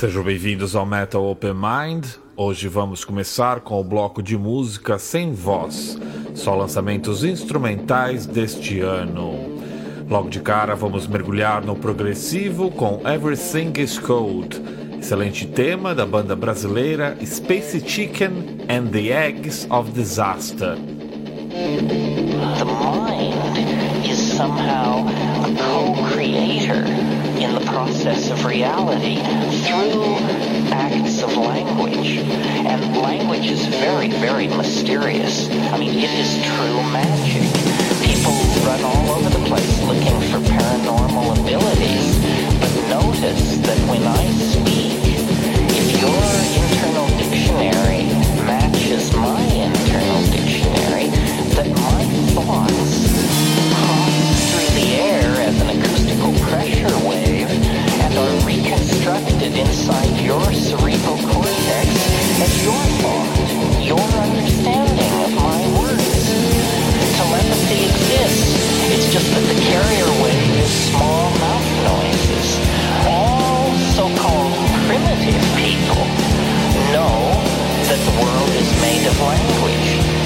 Sejam bem-vindos ao Metal Open Mind. Hoje vamos começar com o bloco de música sem voz, só lançamentos instrumentais deste ano. Logo de cara, vamos mergulhar no progressivo com Everything is Cold, excelente tema da banda brasileira Space Chicken and the Eggs of Disaster. The mind somehow a co-creator in the process of reality through acts of language. And language is very, very mysterious. I mean, it is true magic. People run all over the place looking for paranormal abilities. But notice that when I speak, if your internal dictionary reconstructed inside your cerebral cortex as your thought, your understanding of my words. Telepathy exists. It's just that the carrier wave is small mouth noises. All so-called primitive people know that the world is made of language,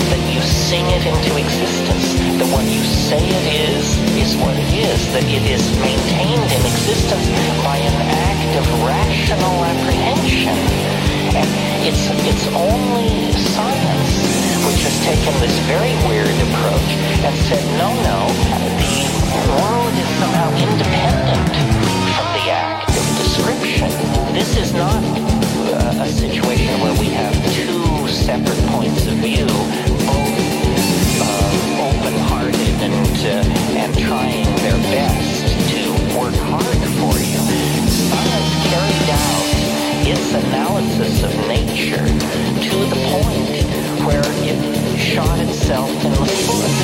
sing it into existence, The what you say it is, is what it is, that it is maintained in existence by an act of rational apprehension. And it's, it's only science which has taken this very weird approach and said, no, no, the world is somehow independent from the act of description. This is not uh, a situation where we have two separate points of view, best to work hard for you. Science carried out its analysis of nature to the point where it shot itself in the foot.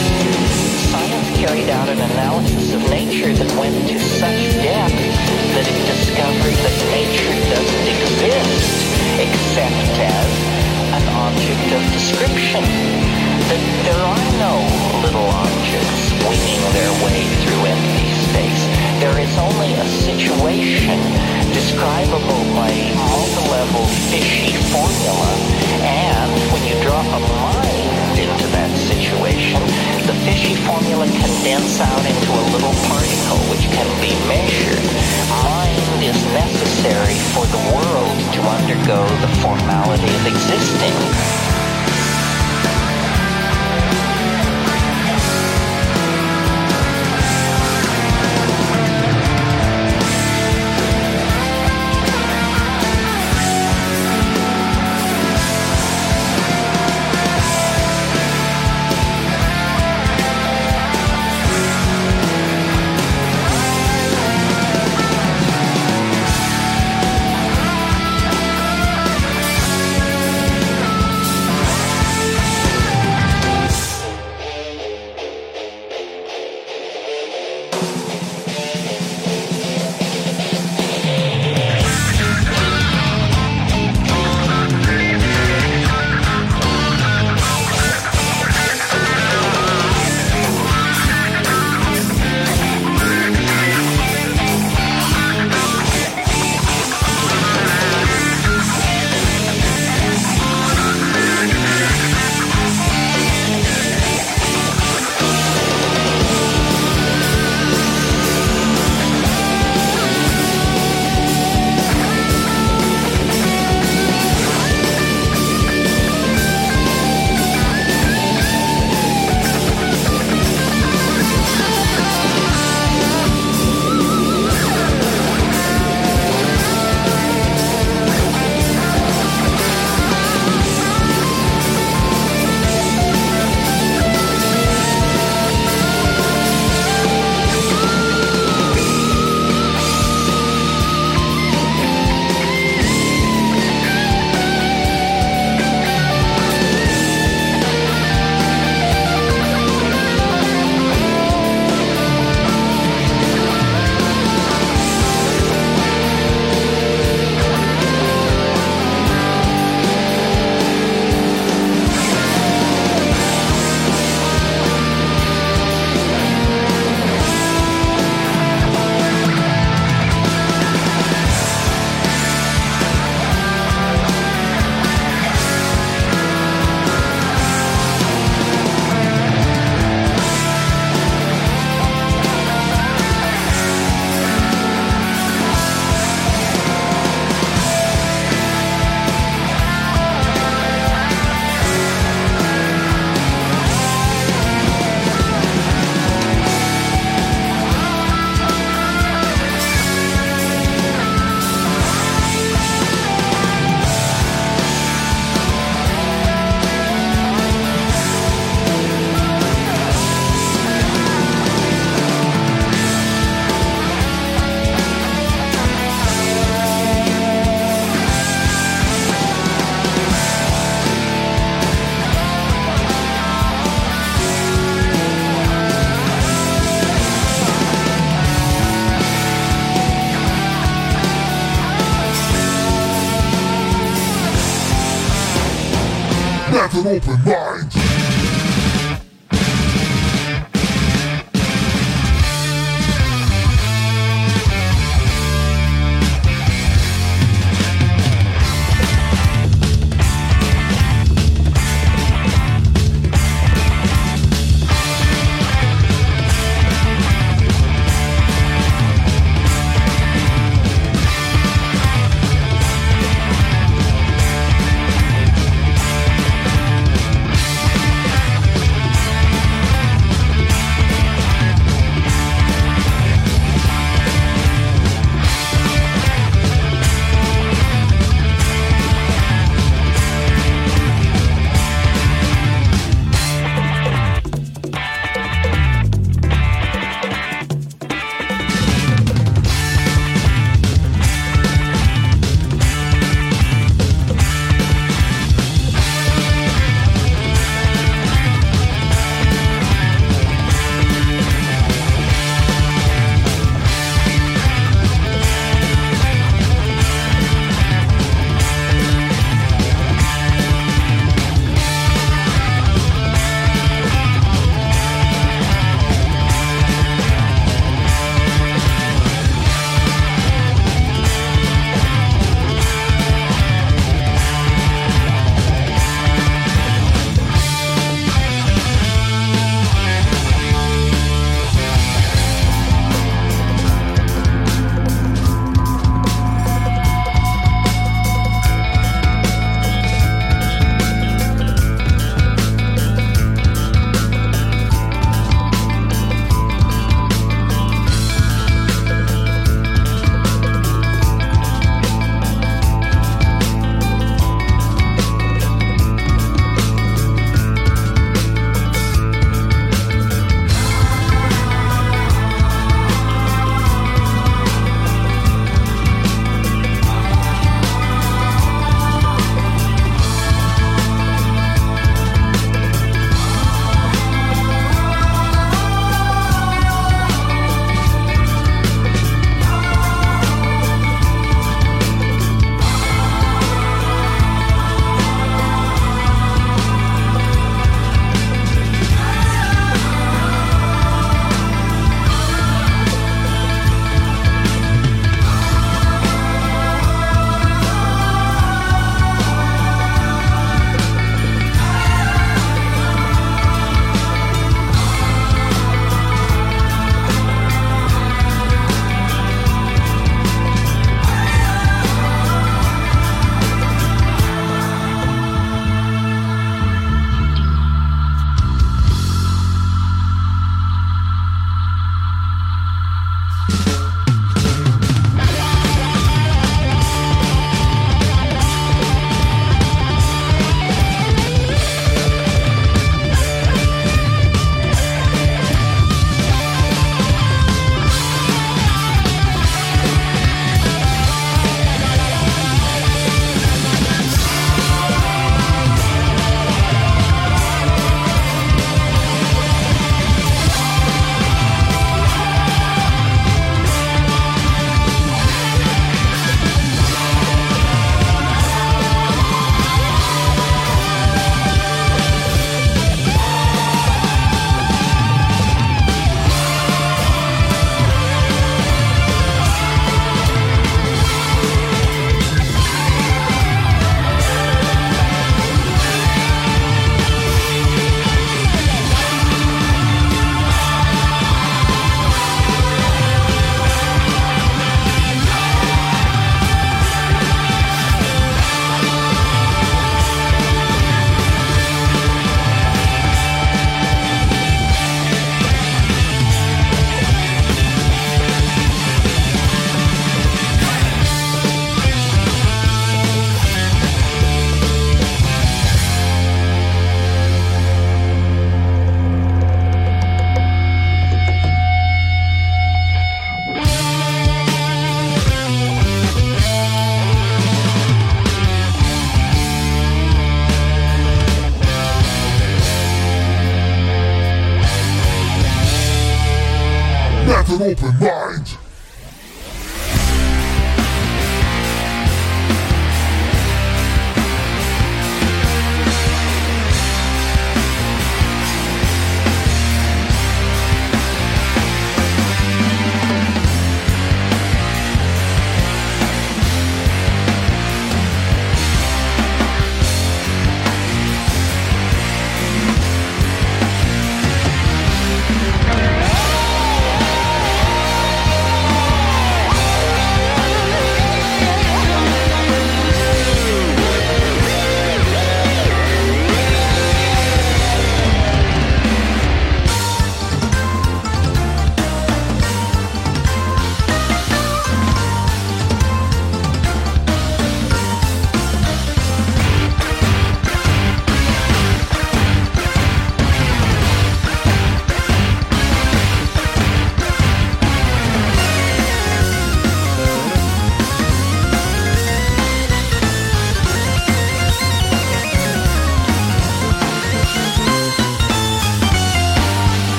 Science carried out an analysis of nature that went to such depth that it discovered that nature doesn't exist except as an object of description. That there are no little objects winging their way through empty space. There is only a situation describable by multi-level fishy formula. And when you drop a mind into that situation, the fishy formula condense out into a little particle which can be measured. Mind is necessary for the world to undergo the formality of existing.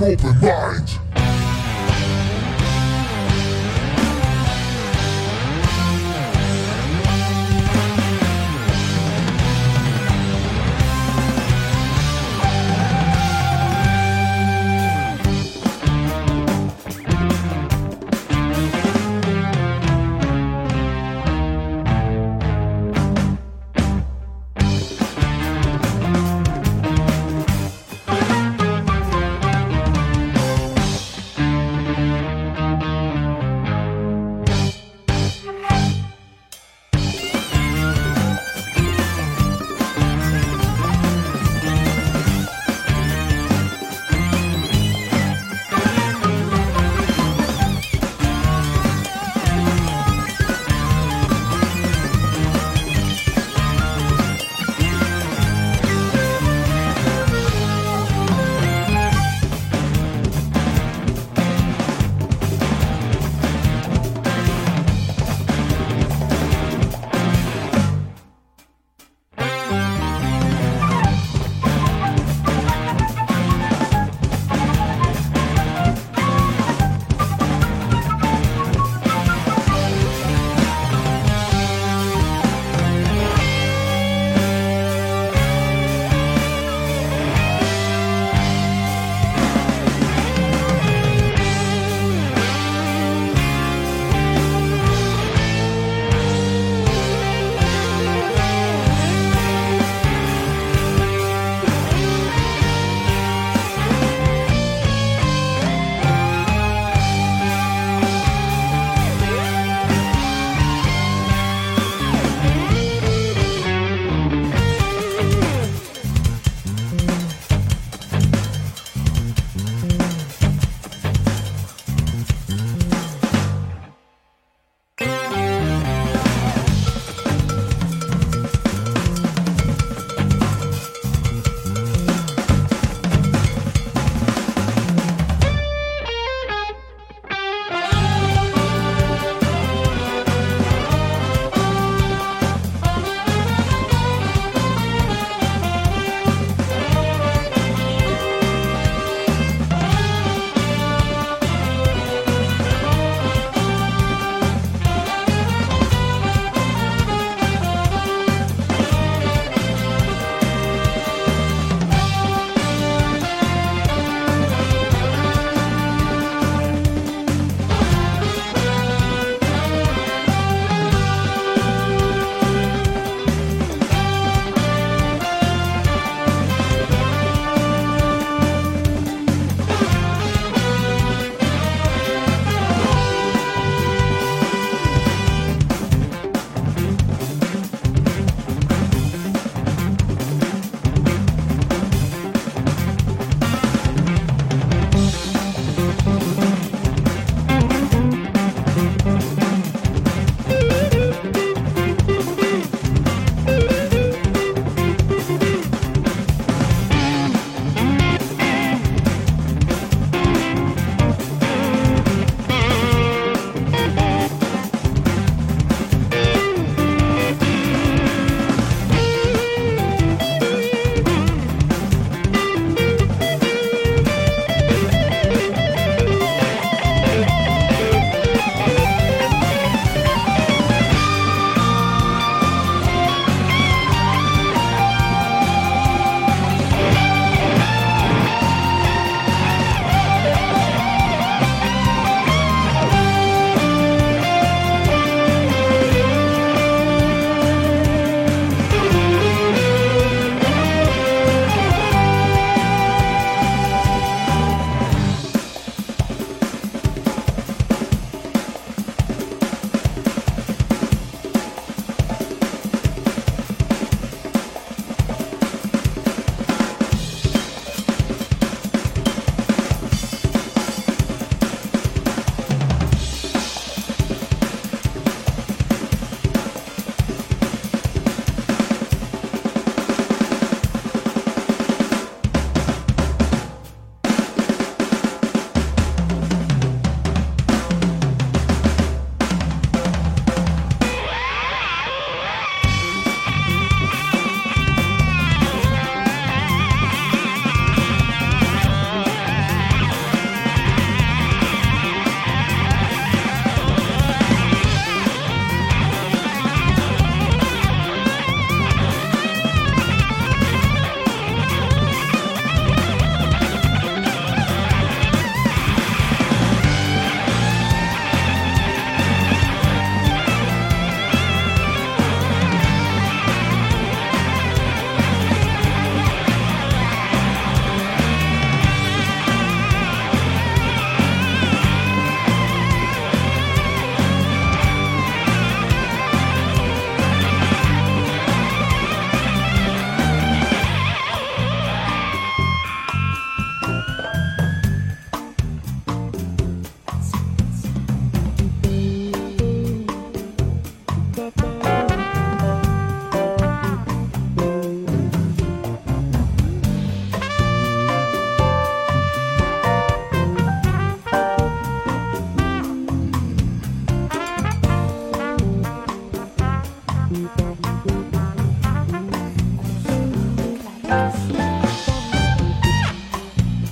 Europa.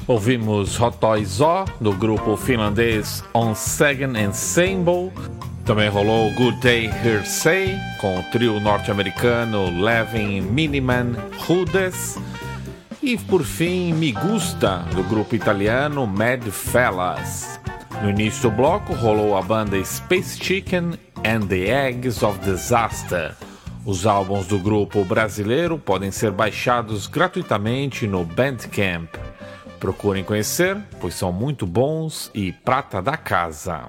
Ouvimos O, do grupo finlandês On Second Ensemble. Também rolou Good Day Hearsay, com o trio norte-americano Levin Miniman Rudes. E por fim, Me Gusta, do grupo italiano Mad Fellas. No início do bloco rolou a banda Space Chicken and the Eggs of Disaster. Os álbuns do grupo brasileiro podem ser baixados gratuitamente no Bandcamp. Procurem conhecer, pois são muito bons e prata da casa.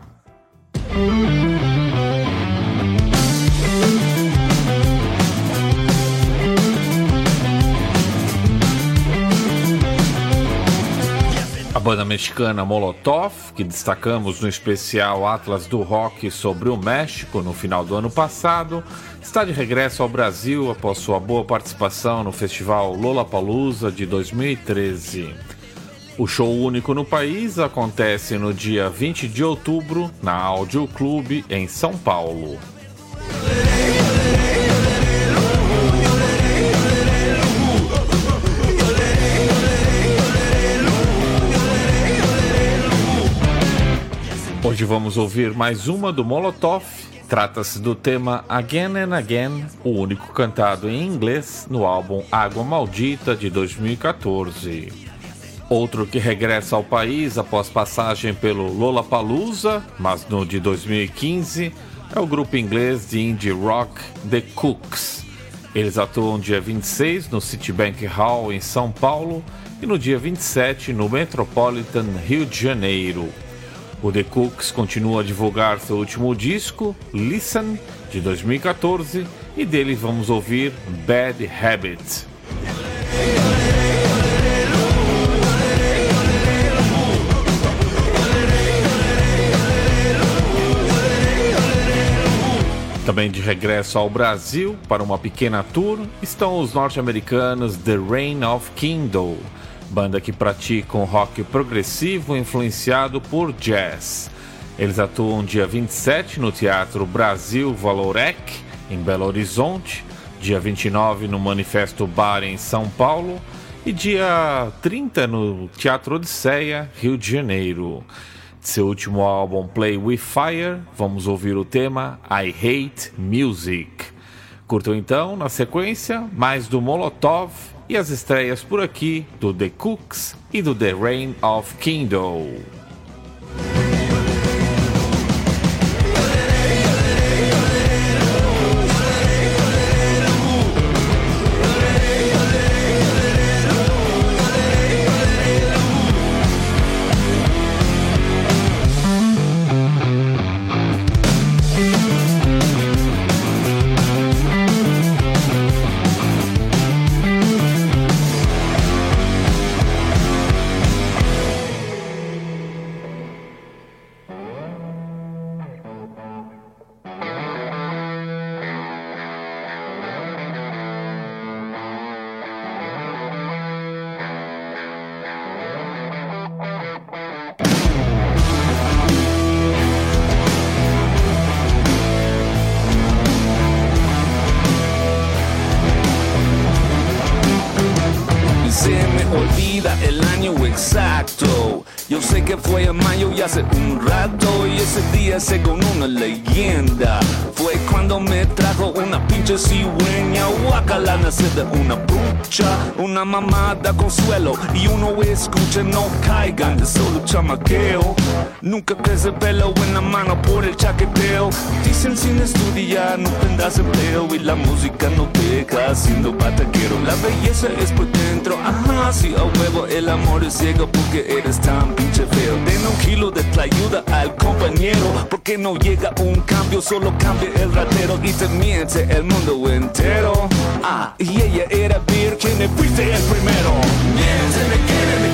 A banda mexicana Molotov, que destacamos no especial Atlas do Rock sobre o México no final do ano passado, está de regresso ao Brasil após sua boa participação no festival Lollapalooza de 2013. O show único no país acontece no dia 20 de outubro na Audio Clube em São Paulo. Hoje vamos ouvir mais uma do Molotov. Trata-se do tema Again and Again, o único cantado em inglês no álbum Água Maldita de 2014. Outro que regressa ao país após passagem pelo Lollapalooza, mas no de 2015, é o grupo inglês de indie rock The Cooks. Eles atuam dia 26 no Citibank Hall em São Paulo e no dia 27 no Metropolitan Rio de Janeiro. O The Cooks continua a divulgar seu último disco, Listen, de 2014, e dele vamos ouvir Bad Habit. Também de regresso ao Brasil para uma pequena tour estão os norte-americanos The Reign of Kindle, banda que pratica um rock progressivo influenciado por jazz. Eles atuam dia 27 no Teatro Brasil Valorec, em Belo Horizonte, dia 29 no Manifesto Bar em São Paulo e dia 30 no Teatro Odisseia, Rio de Janeiro. Seu último álbum Play With Fire, vamos ouvir o tema I Hate Music. Curtam então, na sequência, mais do Molotov e as estreias por aqui do The Cooks e do The Reign of Kindle. Una mamada consuelo y uno escucha no caigan de solo chamaqueo. Nunca crece pelo en la mano por el chaqueteo. Dicen sin estudiar no tendrás empleo y la música no deja siendo bataquero. La belleza es por dentro, ajá, si a huevo el amor es ciego porque eres tan pinche feo. Den un kilo de ayuda al compañero porque no llega un cambio, solo cambia el ratero y te miente el mundo entero. Ah, y ella era virgen y fuiste el primero. Miénteme again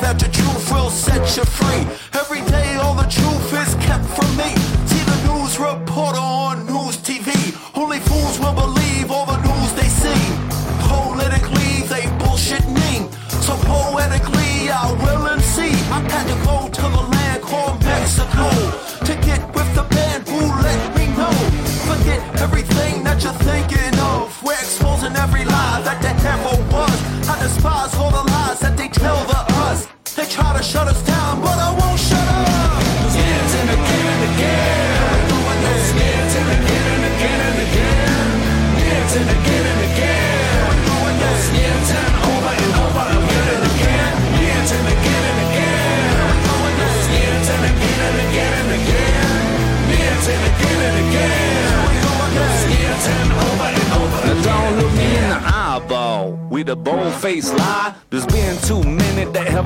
That the truth will set you free. Every day, all the truth is kept from me. See the news reporter on news TV. Only fools will believe all the news they see. Politically, they bullshit me. So poetically, I will and see. I had to go to the land called Mexico to get with the band who let me know. Forget everything try to shut us down, but I won't shut up. And again and again. And again and again and again. And again and again. Doing this. Yes, and over and over again and again. And again and again. And again and again and again. And again and again. Doing this. Yes, and over and over Now don't look me in the eyeball with a bold faced lie. There's been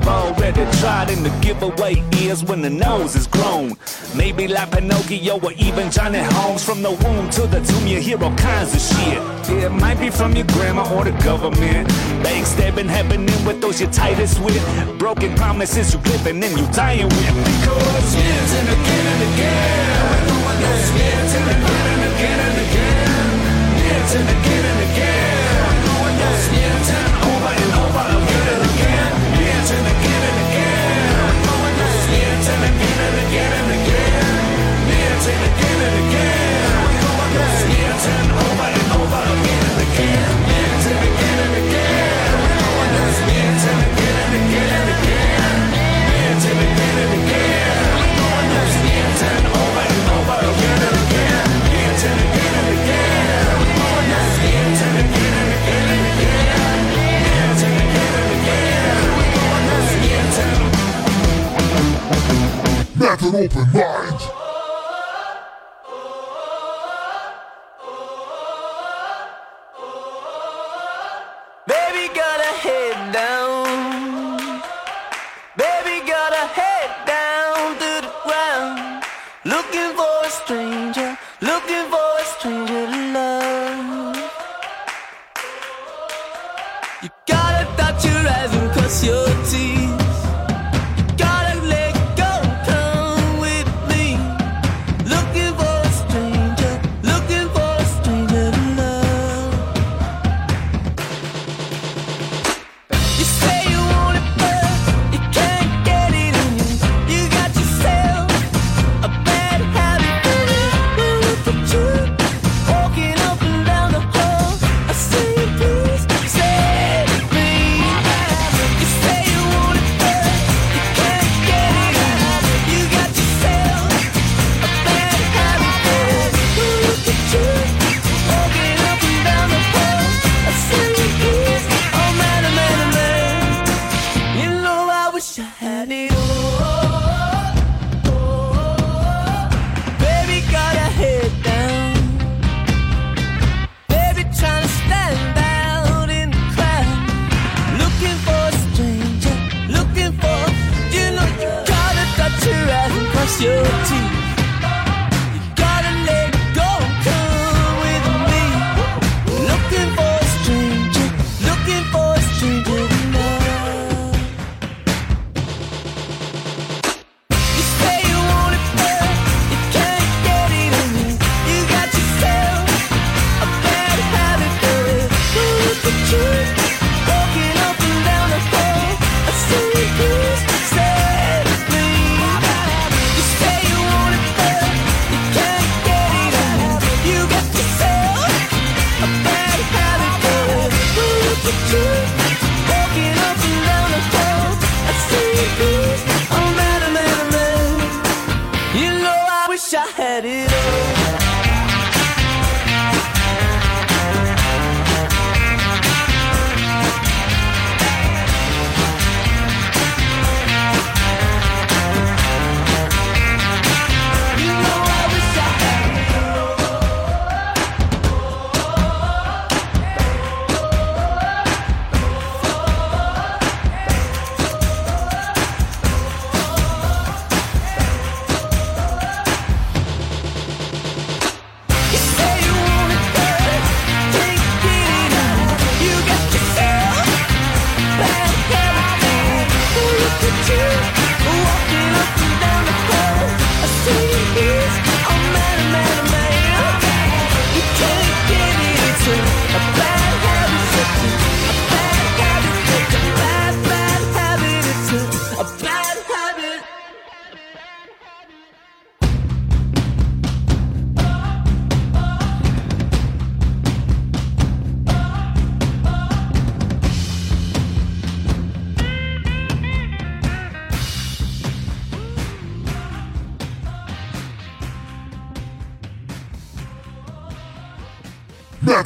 have already tried, and the giveaway is when the nose is grown. Maybe like Pinocchio or even Johnny Holmes. From the womb to the tomb, you hear all kinds of shit. It might be from your grandma or the government. Backstabbing happening with those you're tightest with. Broken promises you living and you dying with. Because Yes, and again and again. Doing this. Yes, and again and again and again. Yes, and again and again. Doing this. Yes, and over and and again and again and again. And again and over and over again and again. have an open mind.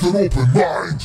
an open mind.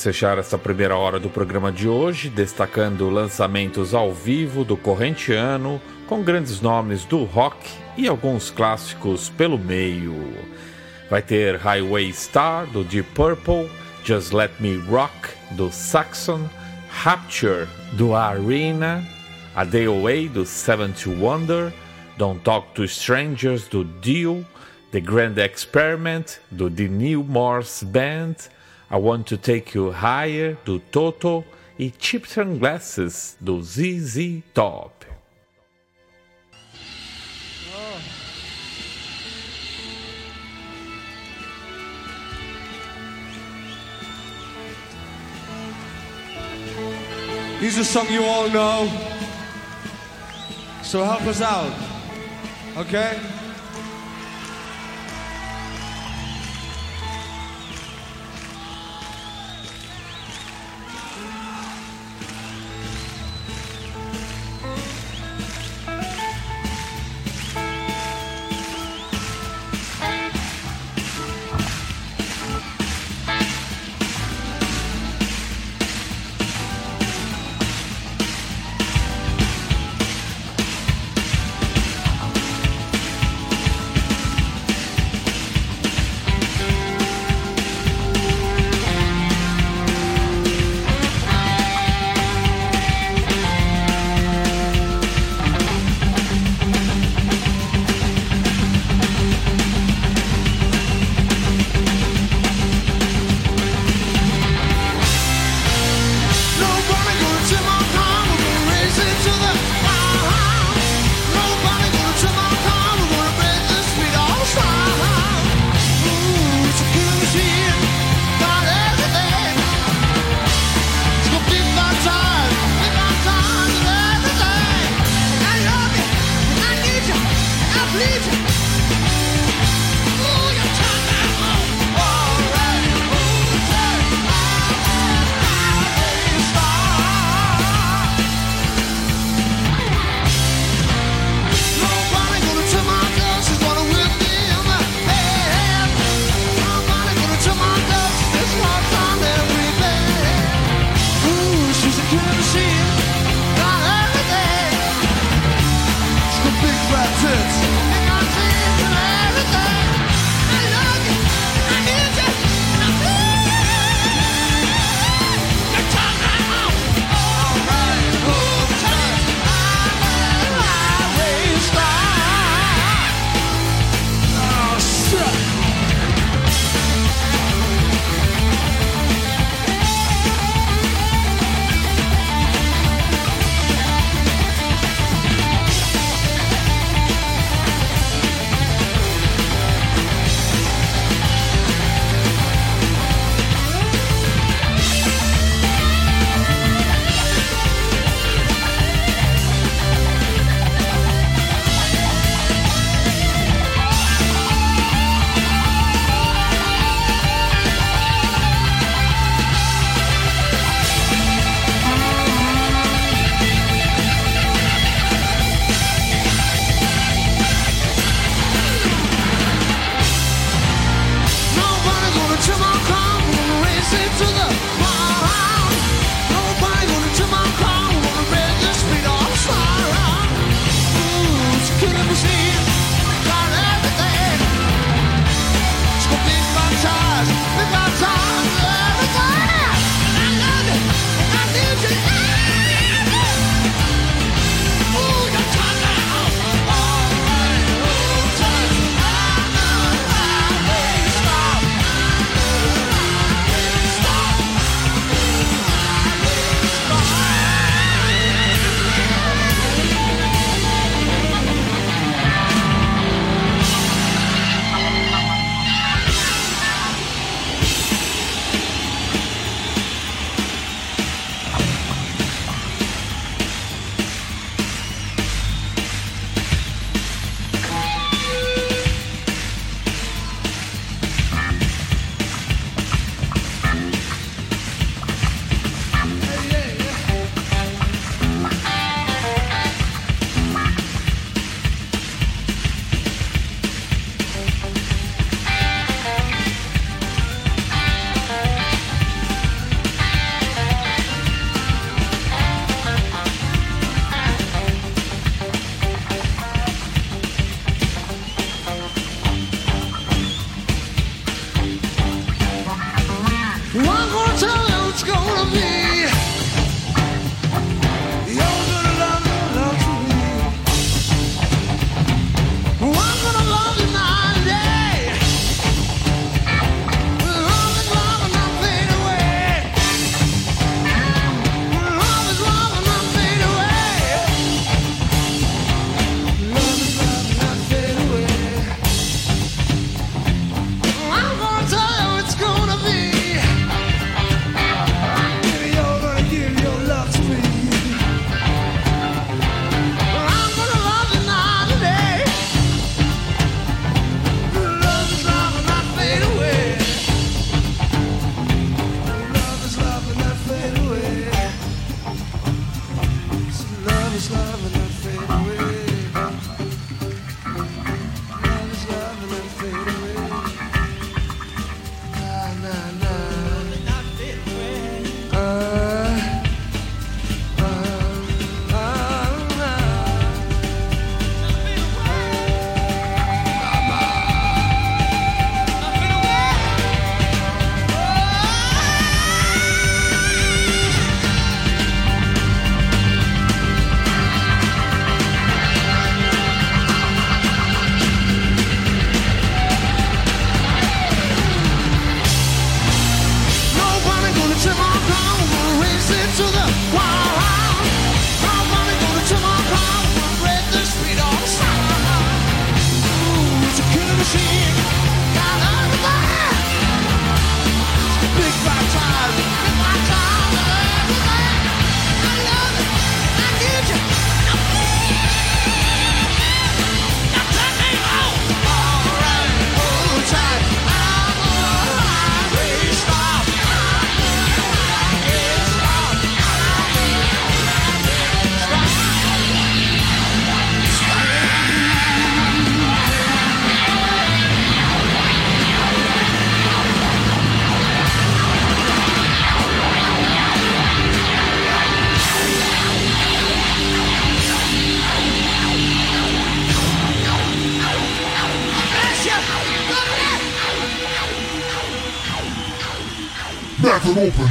Vamos fechar essa primeira hora do programa de hoje destacando lançamentos ao vivo do corrente ano com grandes nomes do rock e alguns clássicos pelo meio. Vai ter Highway Star do Deep Purple, Just Let Me Rock do Saxon, Rapture do Arena, A Day Away do Seven to Wonder, Don't Talk to Strangers do Dio, The Grand Experiment do The New Morse Band. I want to take you higher do Toto e Chips and do ZZ Top. This is a song you all know. So help us out. Okay?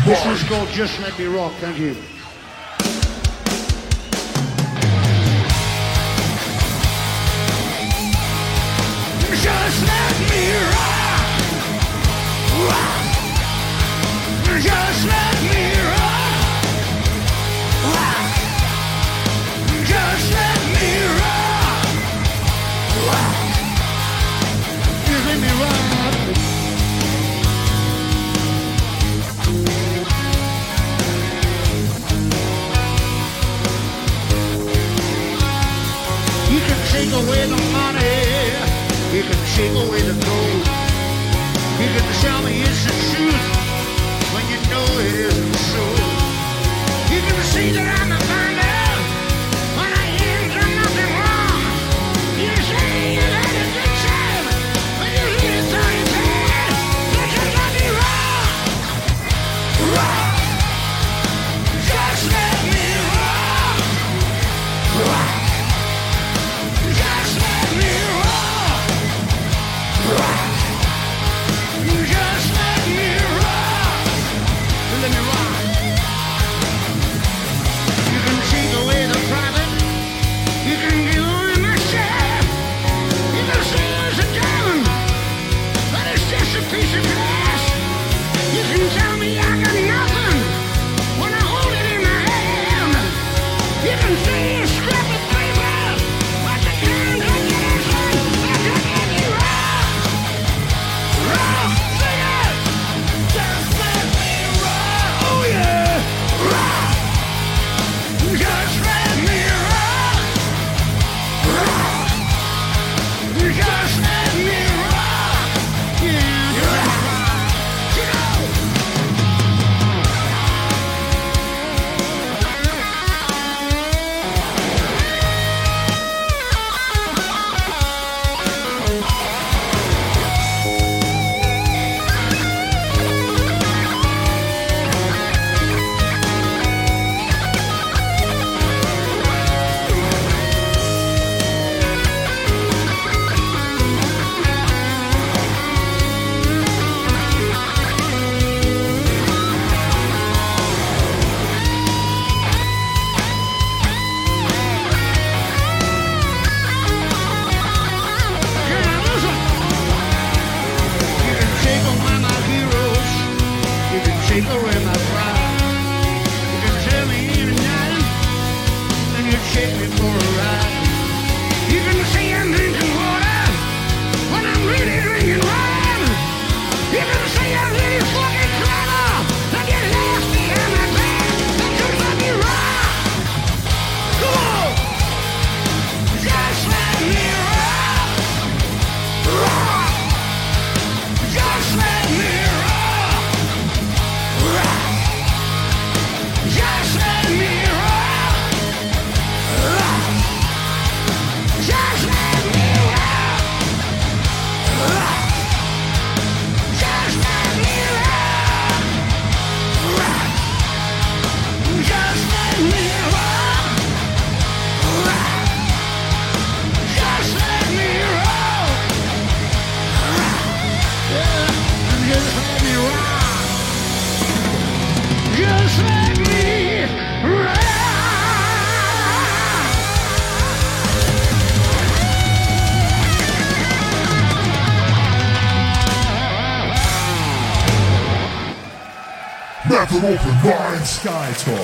This is called Just Let Me Rock. Thank you. open wide sky tour.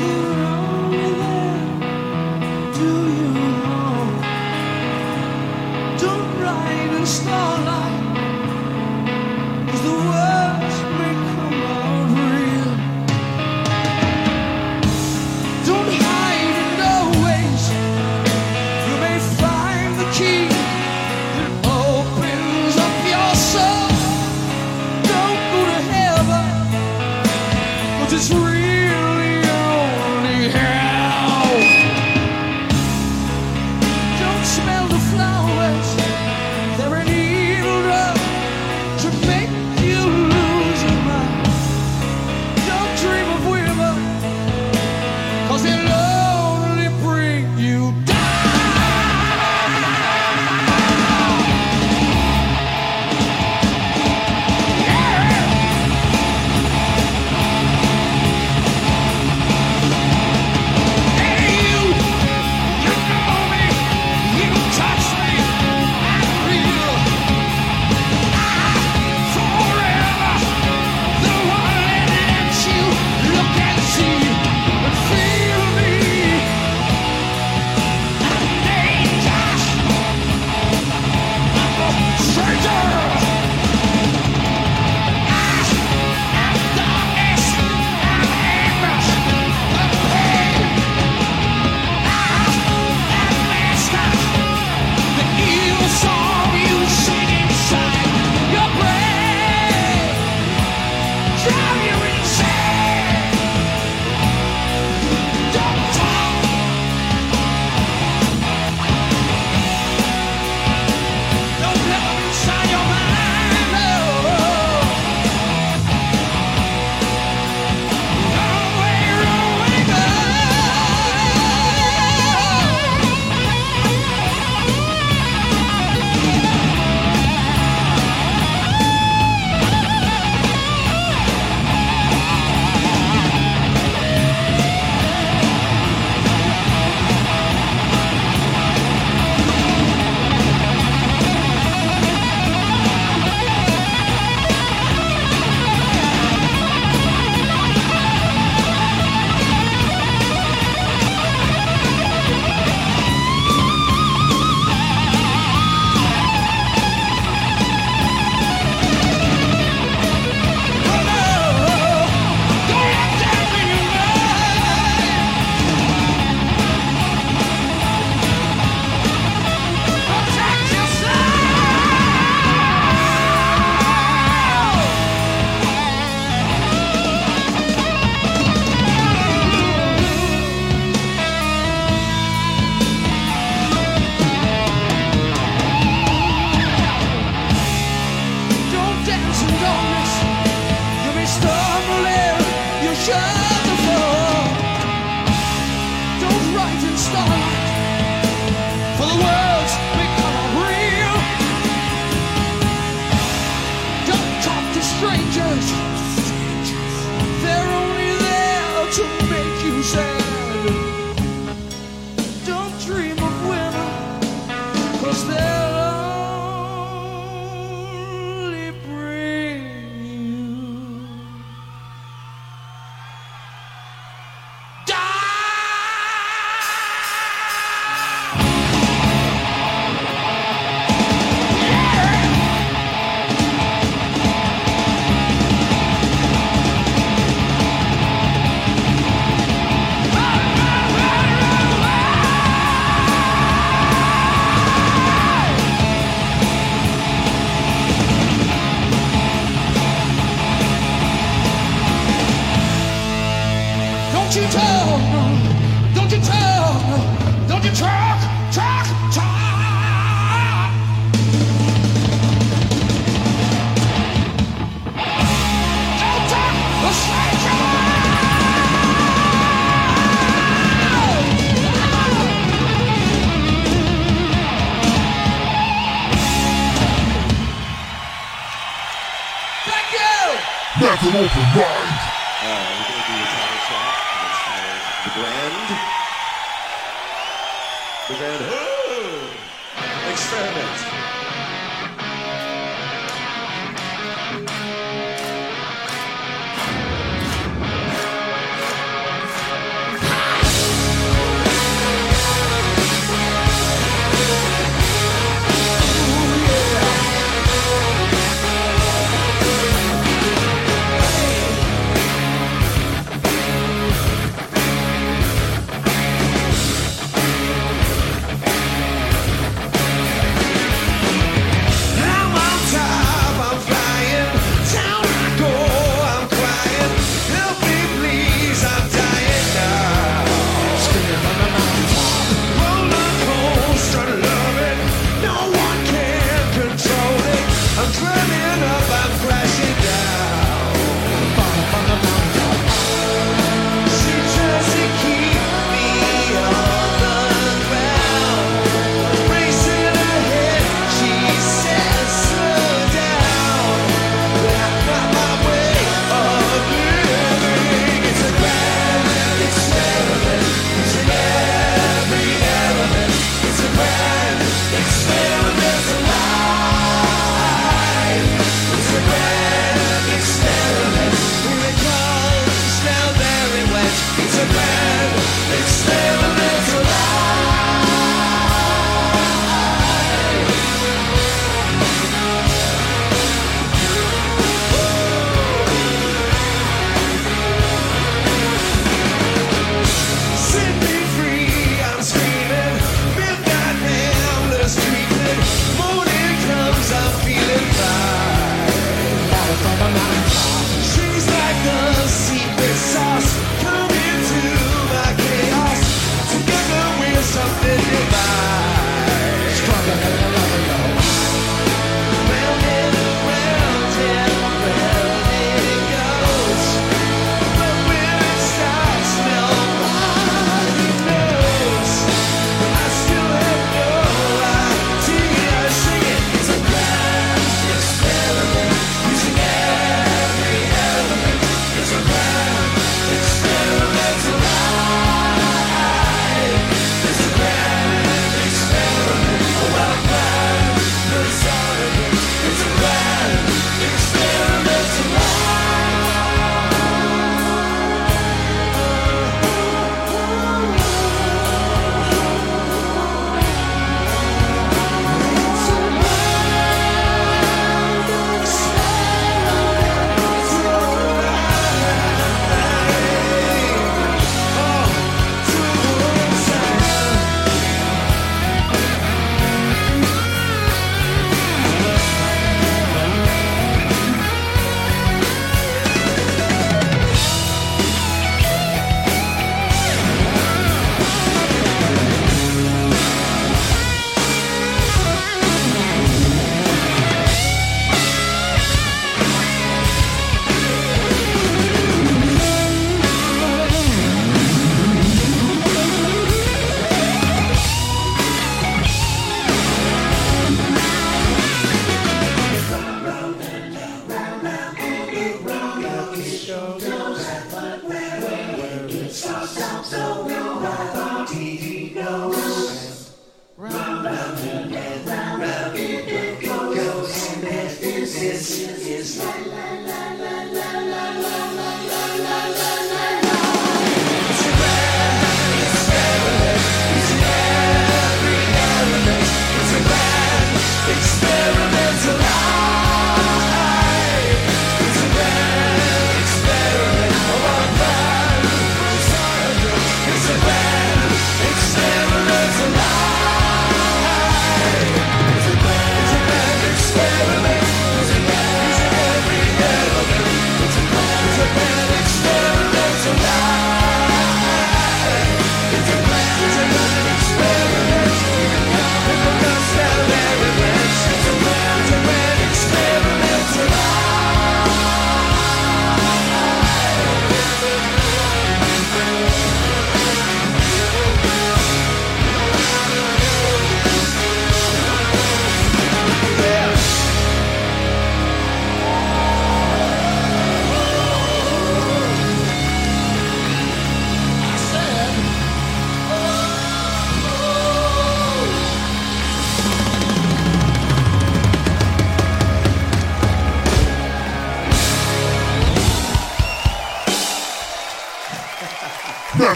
Thank you.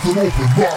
An open mind.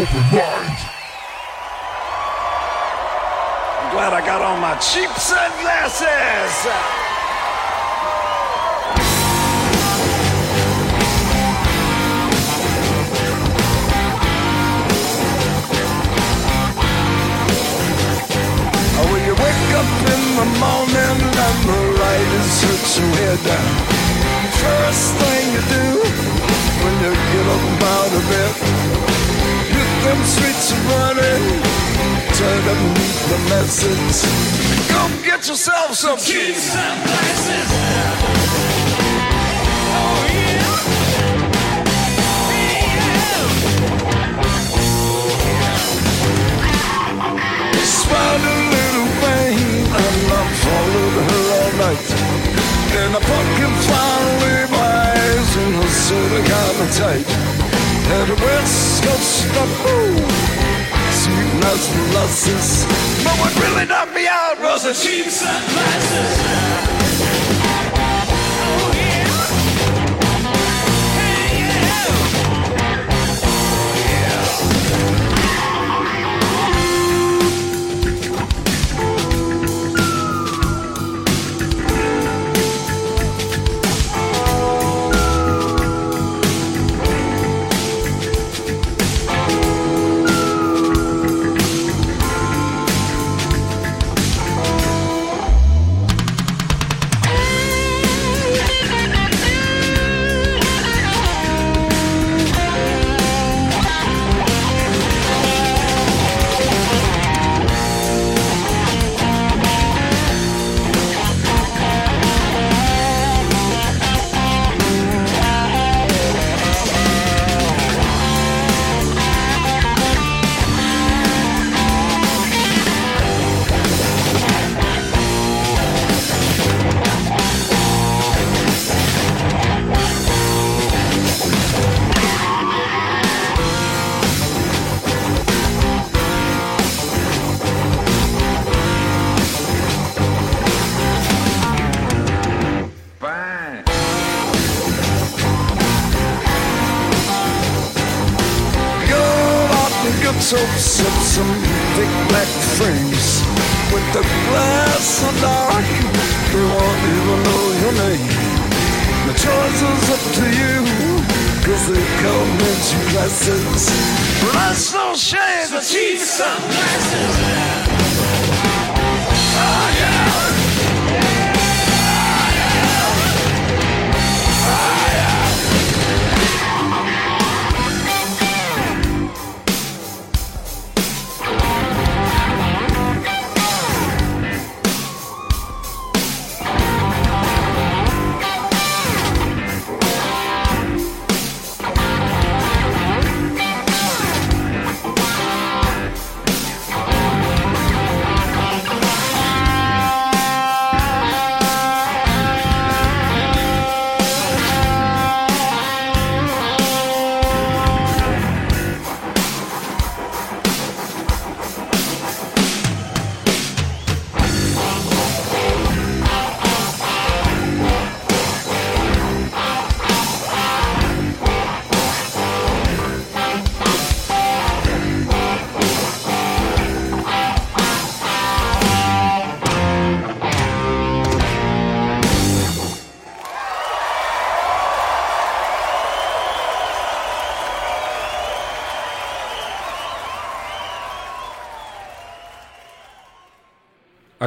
Open mind. I'm glad I got on my cheap sunglasses. Oh, when you wake up in the morning and the light is hurt your head. First thing you do when you get up out of bed, them streets are running, turn up and the message. Go get yourself some. Oh yeah. Smiled a little pain and I followed her all night. In a pumpkin finally buys and her sort of kind of tight. Her väska station Synas lasses No what really knocked me out was the cheap sunglasses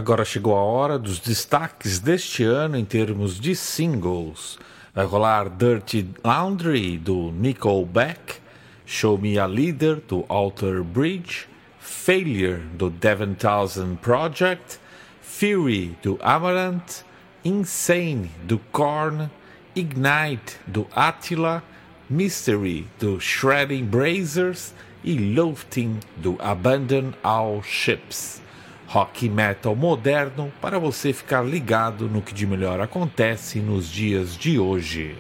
Agora chegou a hora dos destaques deste ano em termos de singles. Vai rolar Dirty Laundry do Nickelback, Show Me a Leader do Alter Bridge, Failure do Devon Townsend Project, Fury do Amaranth, Insane do Korn, Ignite do Attila, Mystery do Shredding Brazers e Loathing do Abandon All Ships. Rock metal moderno para você ficar ligado no que de melhor acontece nos dias de hoje.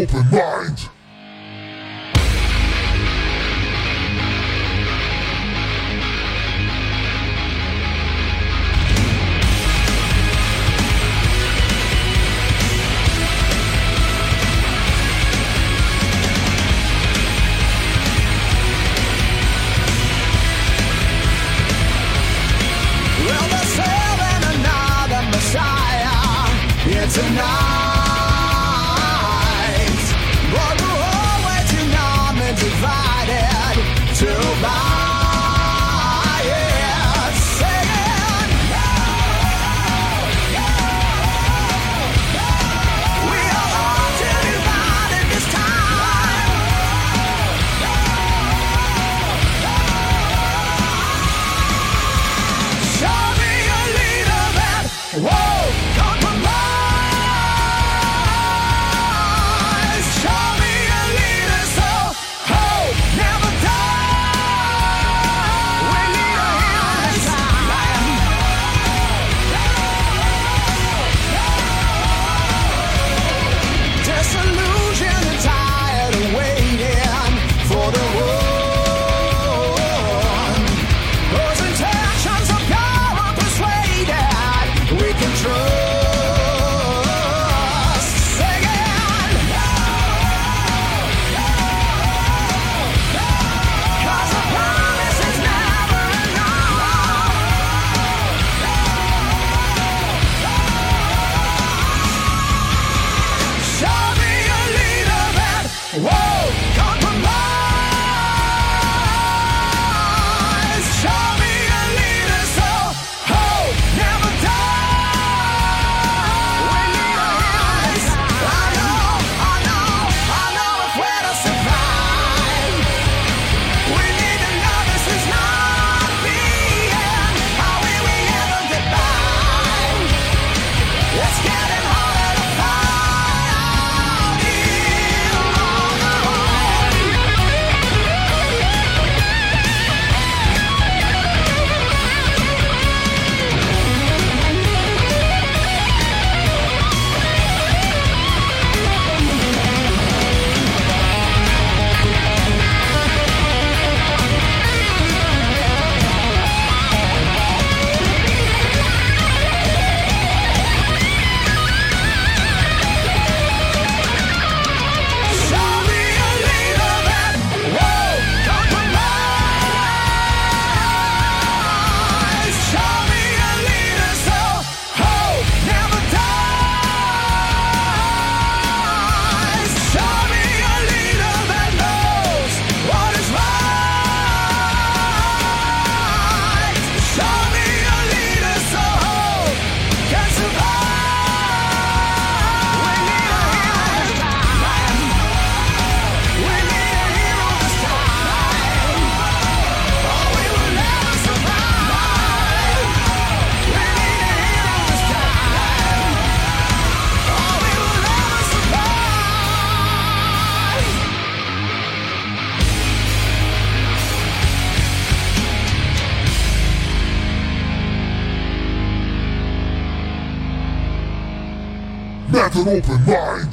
Open open mind.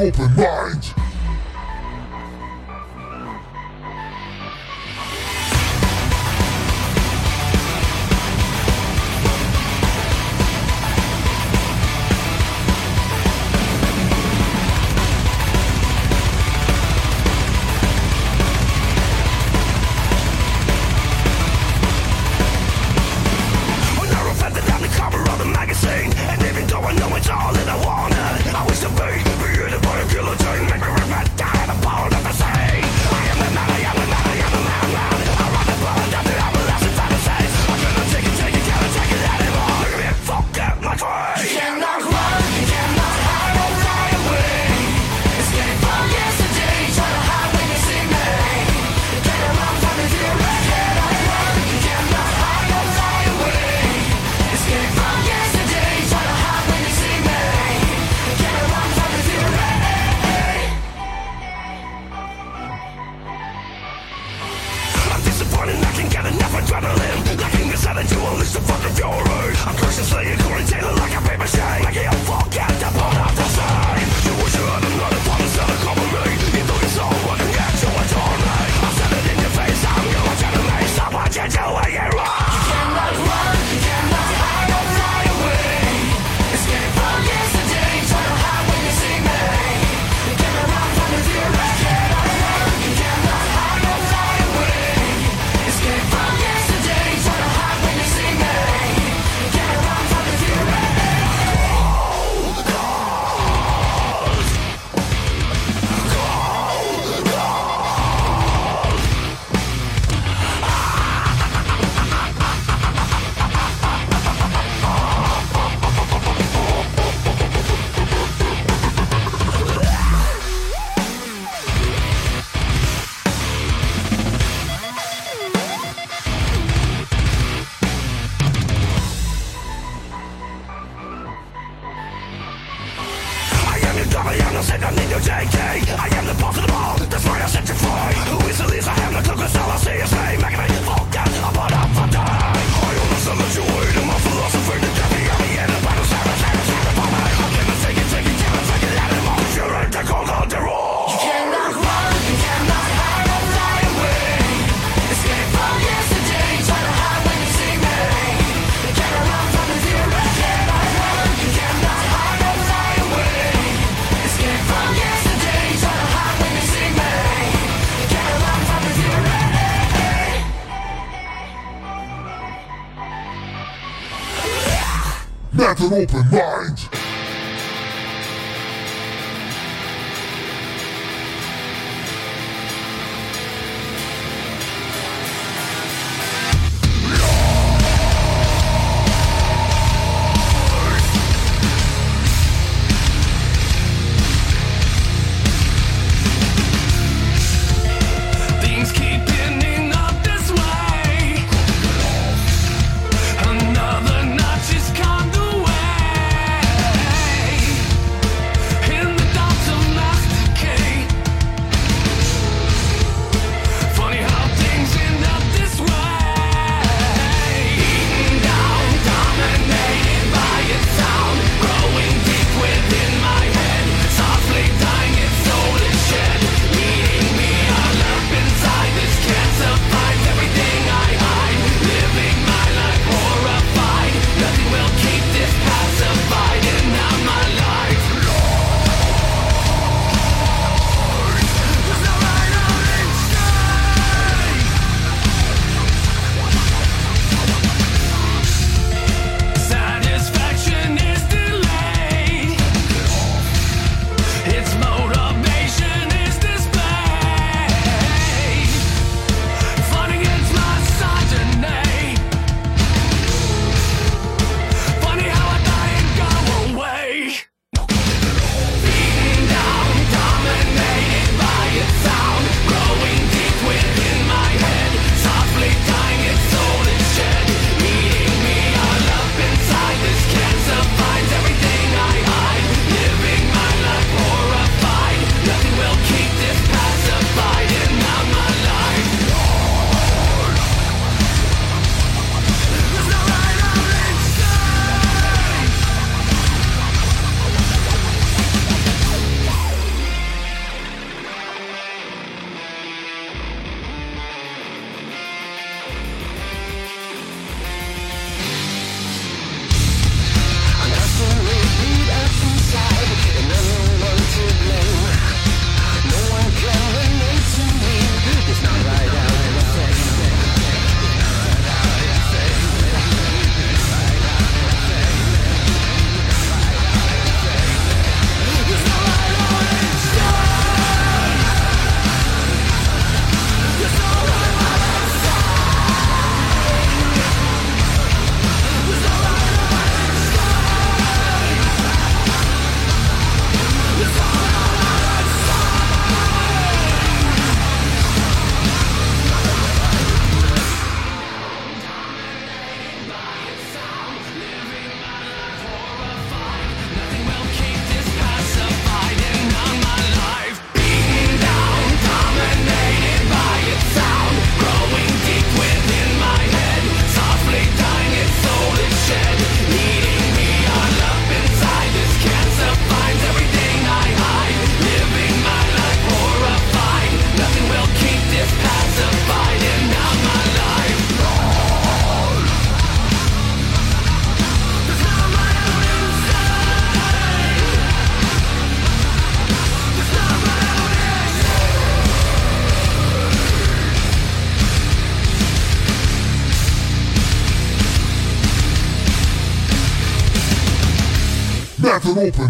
Open mind. An open mind. Open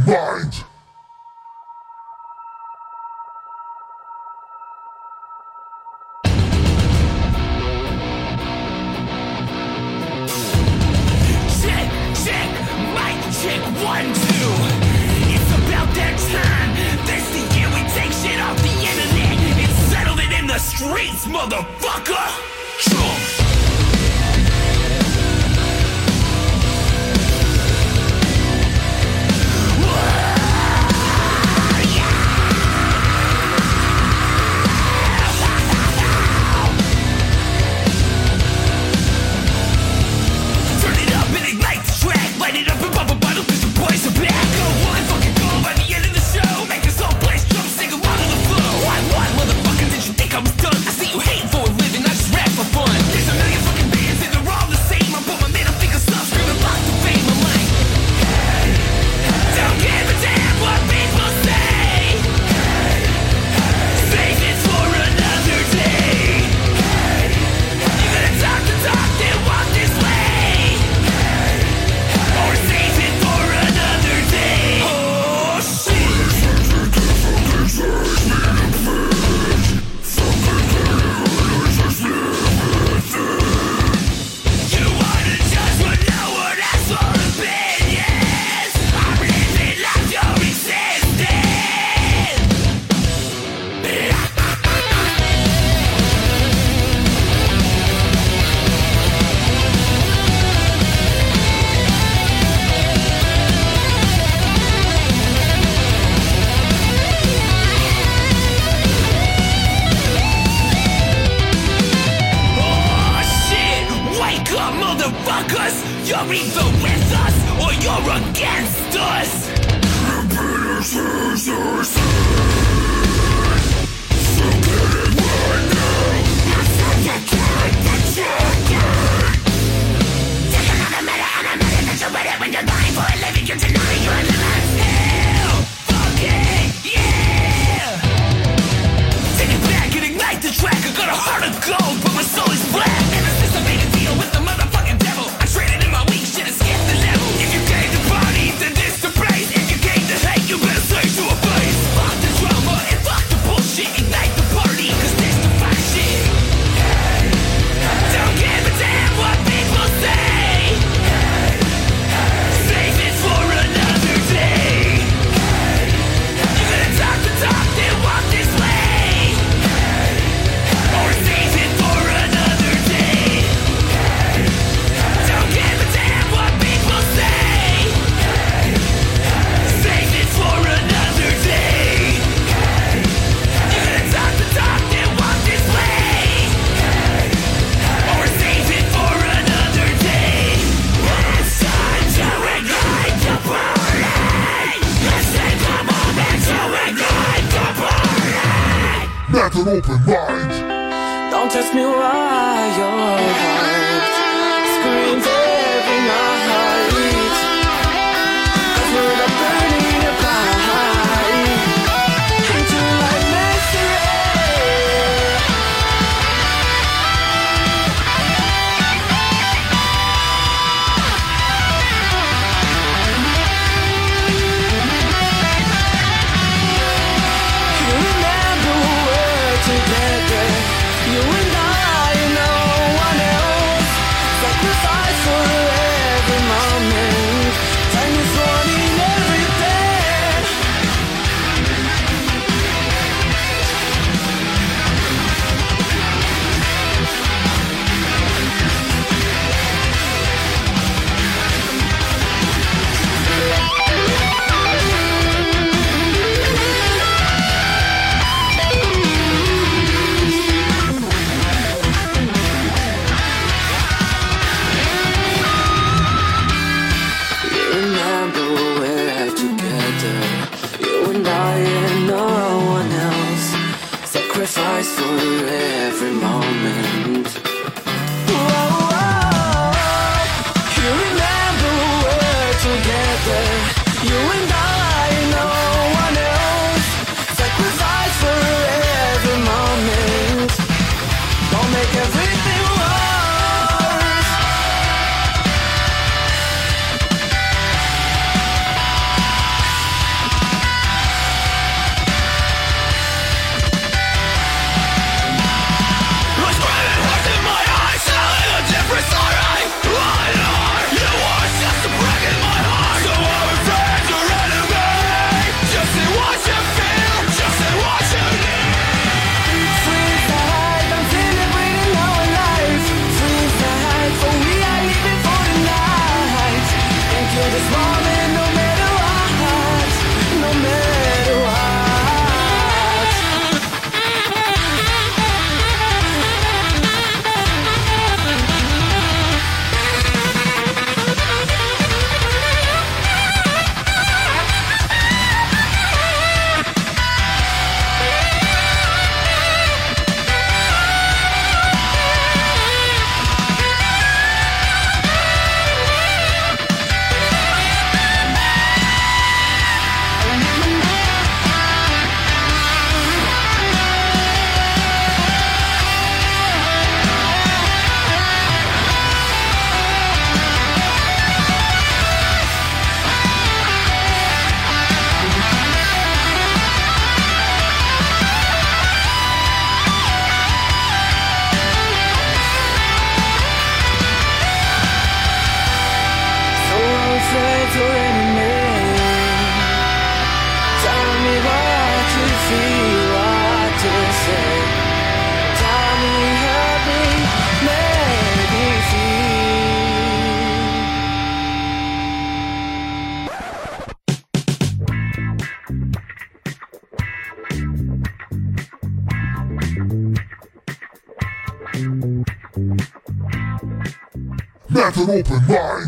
open mind.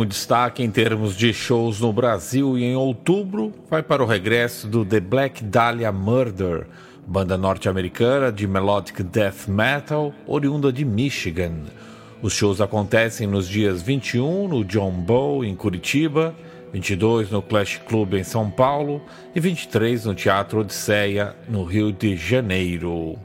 último destaque em termos de shows no Brasil e em outubro vai para o regresso do The Black Dahlia Murder, banda norte-americana de melodic death metal oriunda de Michigan. Os shows acontecem nos dias 21 no John Bow em Curitiba, 22 no Clash Club em São Paulo e 23 no Teatro Odisseia no Rio de Janeiro.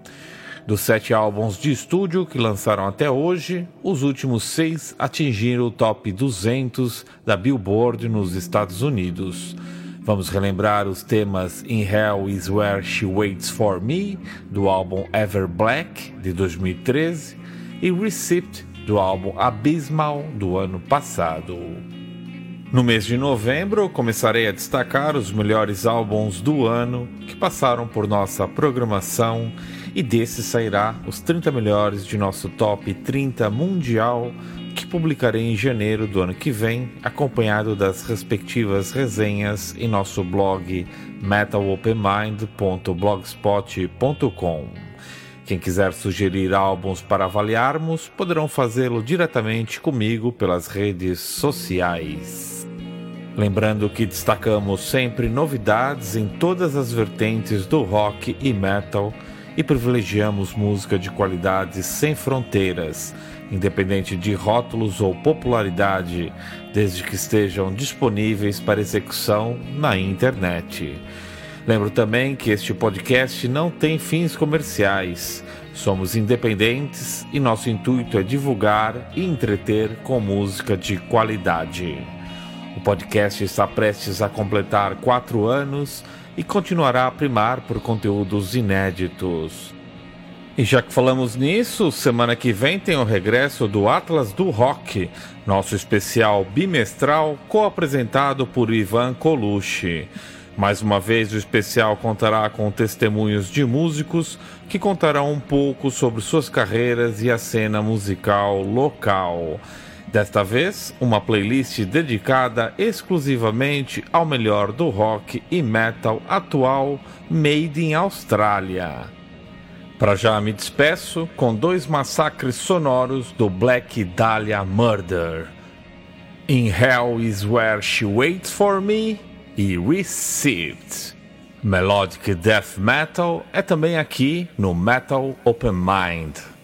Dos sete álbuns de estúdio que lançaram até hoje, os últimos seis atingiram o top 200 da Billboard nos Estados Unidos. Vamos relembrar os temas In Hell Is Where She Waits For Me, do álbum Ever Black, de 2013, e Receipt, do álbum Abysmal, do ano passado. No mês de novembro, começarei a destacar os melhores álbuns do ano que passaram por nossa programação e desse sairá os 30 melhores de nosso top 30 mundial que publicarei em janeiro do ano que vem, acompanhado das respectivas resenhas em nosso blog metalopenmind.blogspot.com. Quem quiser sugerir álbuns para avaliarmos, poderão fazê-lo diretamente comigo pelas redes sociais. Lembrando que destacamos sempre novidades em todas as vertentes do rock e metal e privilegiamos música de qualidade sem fronteiras independente de rótulos ou popularidade, desde que estejam disponíveis para execução na internet. Lembro também que este podcast não tem fins comerciais. Somos independentes e nosso intuito é divulgar e entreter com música de qualidade. O podcast está prestes a completar quatro anos e continuará a primar por conteúdos inéditos. E já que falamos nisso, semana que vem tem o regresso do Atlas do Rock, nosso especial bimestral co-apresentado por Ivan Colucci. Mais uma vez, o especial contará com testemunhos de músicos que contarão um pouco sobre suas carreiras e a cena musical local. Desta vez, uma playlist dedicada exclusivamente ao melhor do rock e metal atual made in Austrália. Para já me despeço com dois massacres sonoros do Black Dahlia Murder. In Hell is Where She Waits for Me e Received. Melodic Death Metal é também aqui no Metal Open Mind.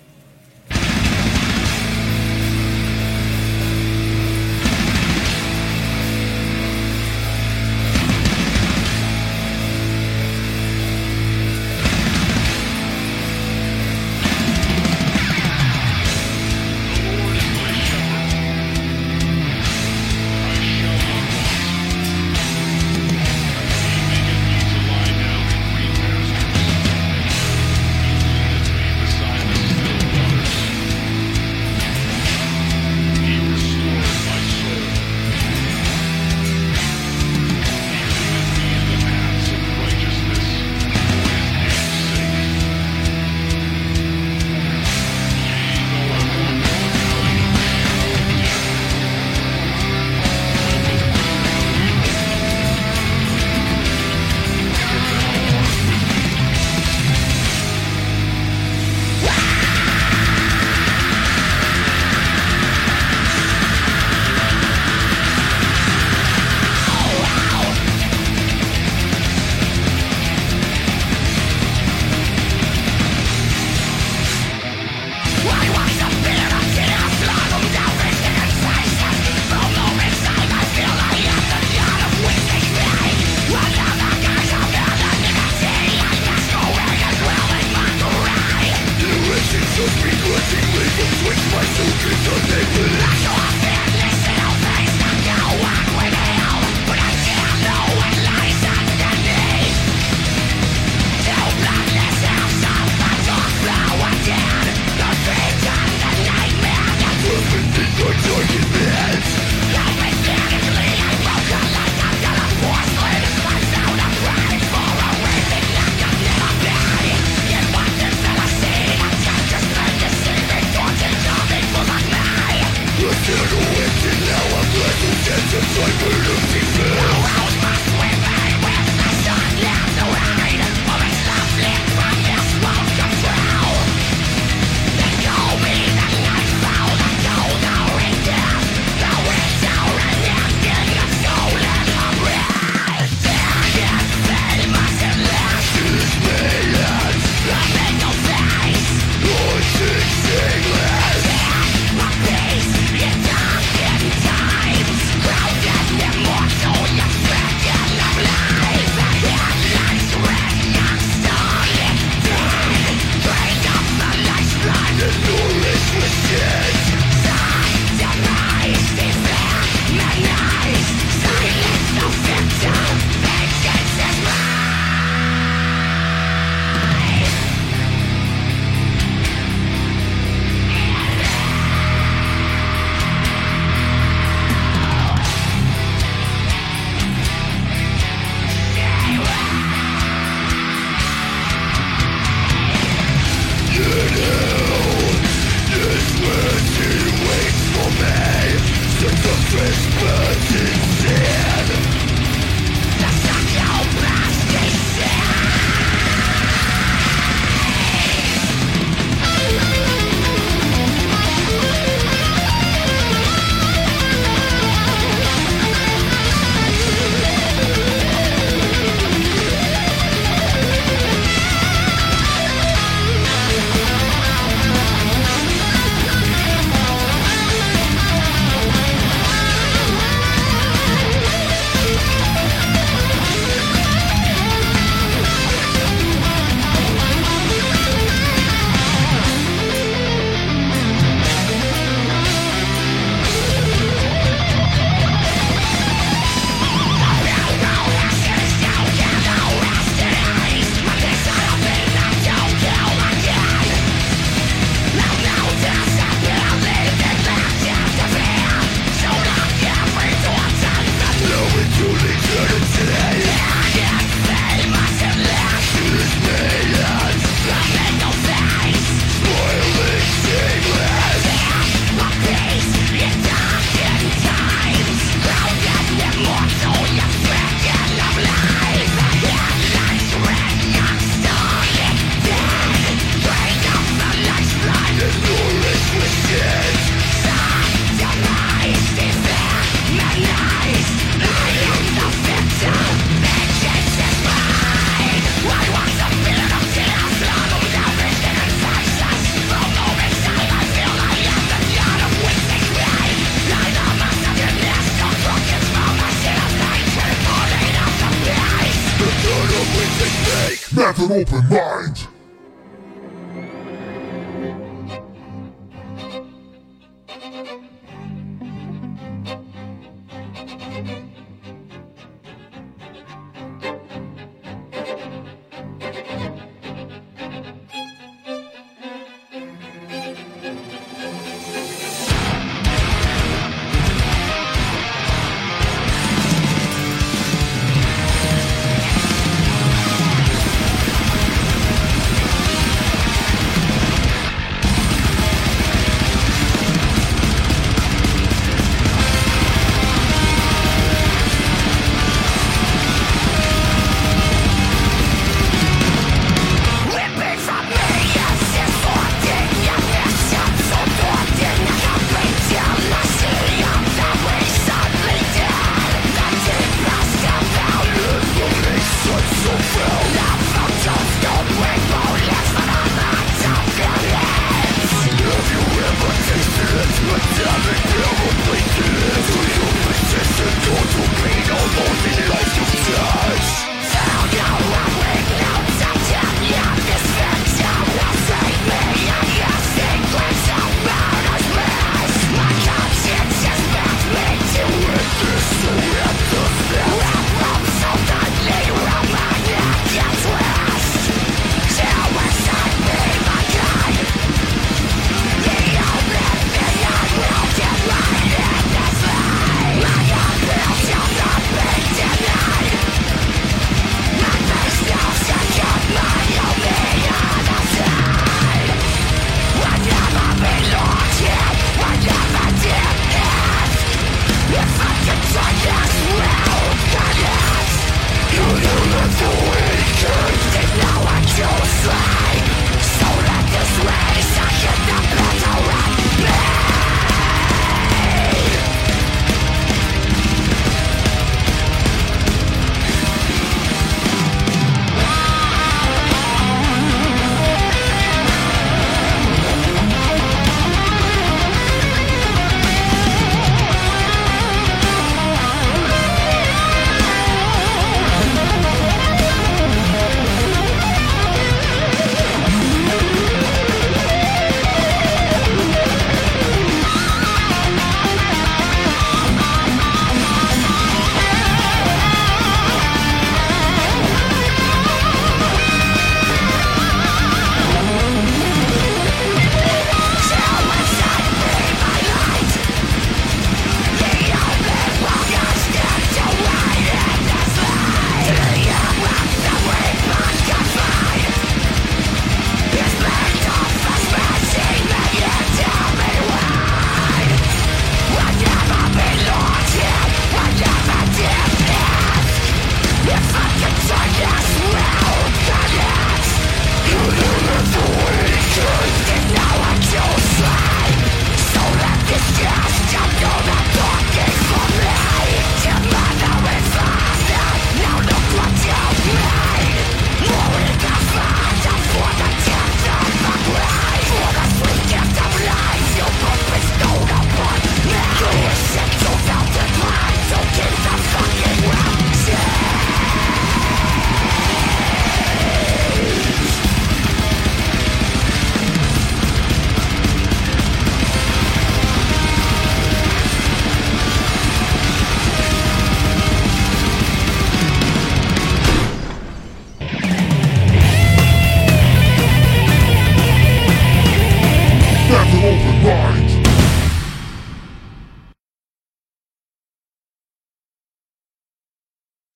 open